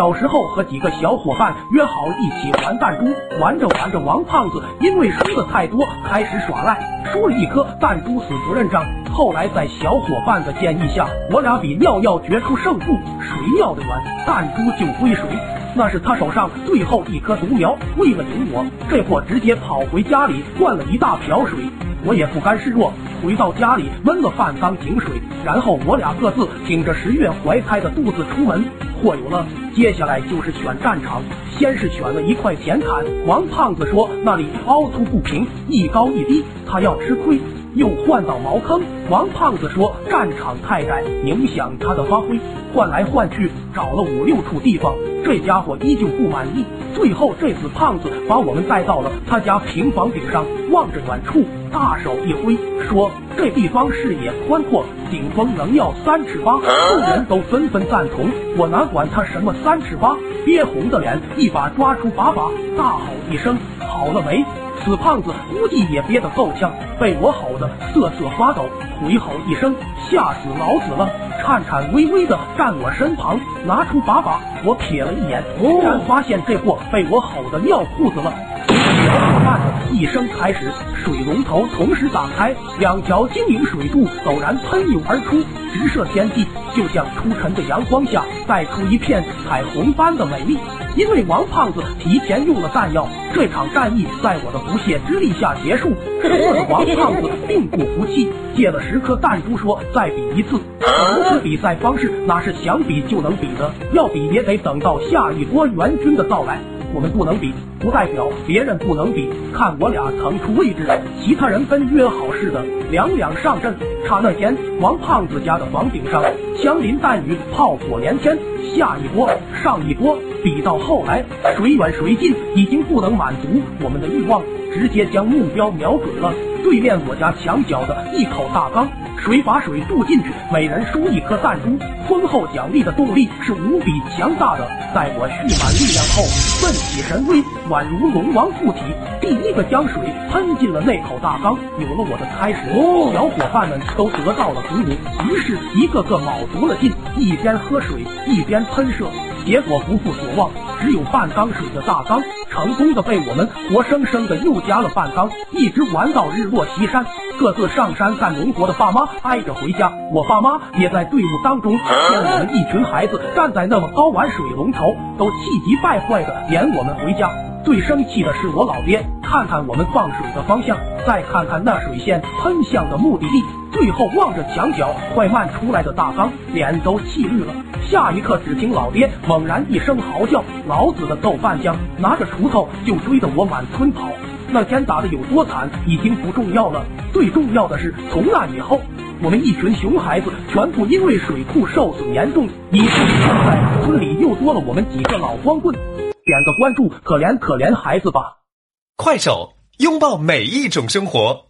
小时候和几个小伙伴约好一起玩弹珠，玩着玩着，王胖子因为输的太多，开始耍赖，输了一颗弹珠死不认账。后来在小伙伴的建议下，我俩比尿尿决出胜负，谁尿的远，弹珠就归谁。那是他手上最后一颗独苗，为了赢我，这货直接跑回家里灌了一大瓢水。我也不甘示弱，回到家里温了半缸井水，然后我俩各自挺着十月怀胎的肚子出门。货有了，接下来就是选战场。先是选了一块田坎，王胖子说那里凹凸不平，一高一低，他要吃亏。又换到茅坑，王胖子说战场太窄，影响他的发挥。换来换去，找了五六处地方，这家伙依旧不满意。最后这死胖子把我们带到了他家平房顶上，望着远处，大手一挥，说这地方视野宽阔，顶峰能要三尺八。众人都纷纷赞同。我哪管他什么三尺八，憋红的脸一把抓出把把，大吼一声：好了没？死胖子估计也憋得够呛，被我吼得瑟瑟发抖，回吼一声，吓死老子了，颤颤巍巍的站我身旁，拿出把把，我瞥了一眼，突然发现这货被我吼得尿裤子了。小伙伴一声开始，水龙头同时打开，两条晶莹水柱陡然喷涌而出，直射天际，就像初晨的阳光下带出一片彩虹般的美丽。因为王胖子提前用了弹药，这场战役在我的不懈之力下结束。输了的王胖子并不服气，借了十颗弹珠说再比一次。如此比赛方式哪是想比就能比的？要比也得等到下一波援军的到来。我们不能比，不代表别人不能比。看我俩腾出位置，其他人跟约好似的两两上阵。刹那间，王胖子家的房顶上枪林弹雨，炮火连天。下一波，上一波，比到后来，谁远谁近已经不能满足我们的欲望，直接将目标瞄准了对面我家墙角的一口大缸。谁把水注进去，每人输一颗弹珠。丰厚奖励的动力是无比强大的。在我蓄满力量后，奋起神威，宛如龙王附体，第一个将水喷进了那口大缸。有了我的开始，小伙伴们都得到了鼓舞，于是一个个卯足了劲，一边喝水一边喷射。结果不负所望，只有半缸水的大缸成功的被我们活生生的又加了半缸，一直玩到日落西山。各自上山干农活的爸妈挨着回家，我爸妈也在队伍当中。见我们一群孩子站在那么高玩水龙头，都气急败坏的撵我们回家。最生气的是我老爹，看看我们放水的方向，再看看那水线喷向的目的地，最后望着墙角快漫出来的大缸，脸都气绿了。下一刻，只听老爹猛然一声嚎叫：“老子的豆瓣酱！”拿着锄头就追得我满村跑。那天打的有多惨已经不重要了，最重要的是从那以后，我们一群熊孩子全部因为水库受损严重，以至于现在村里又多了我们几个老光棍。点个关注，可怜可怜孩子吧！快手，拥抱每一种生活。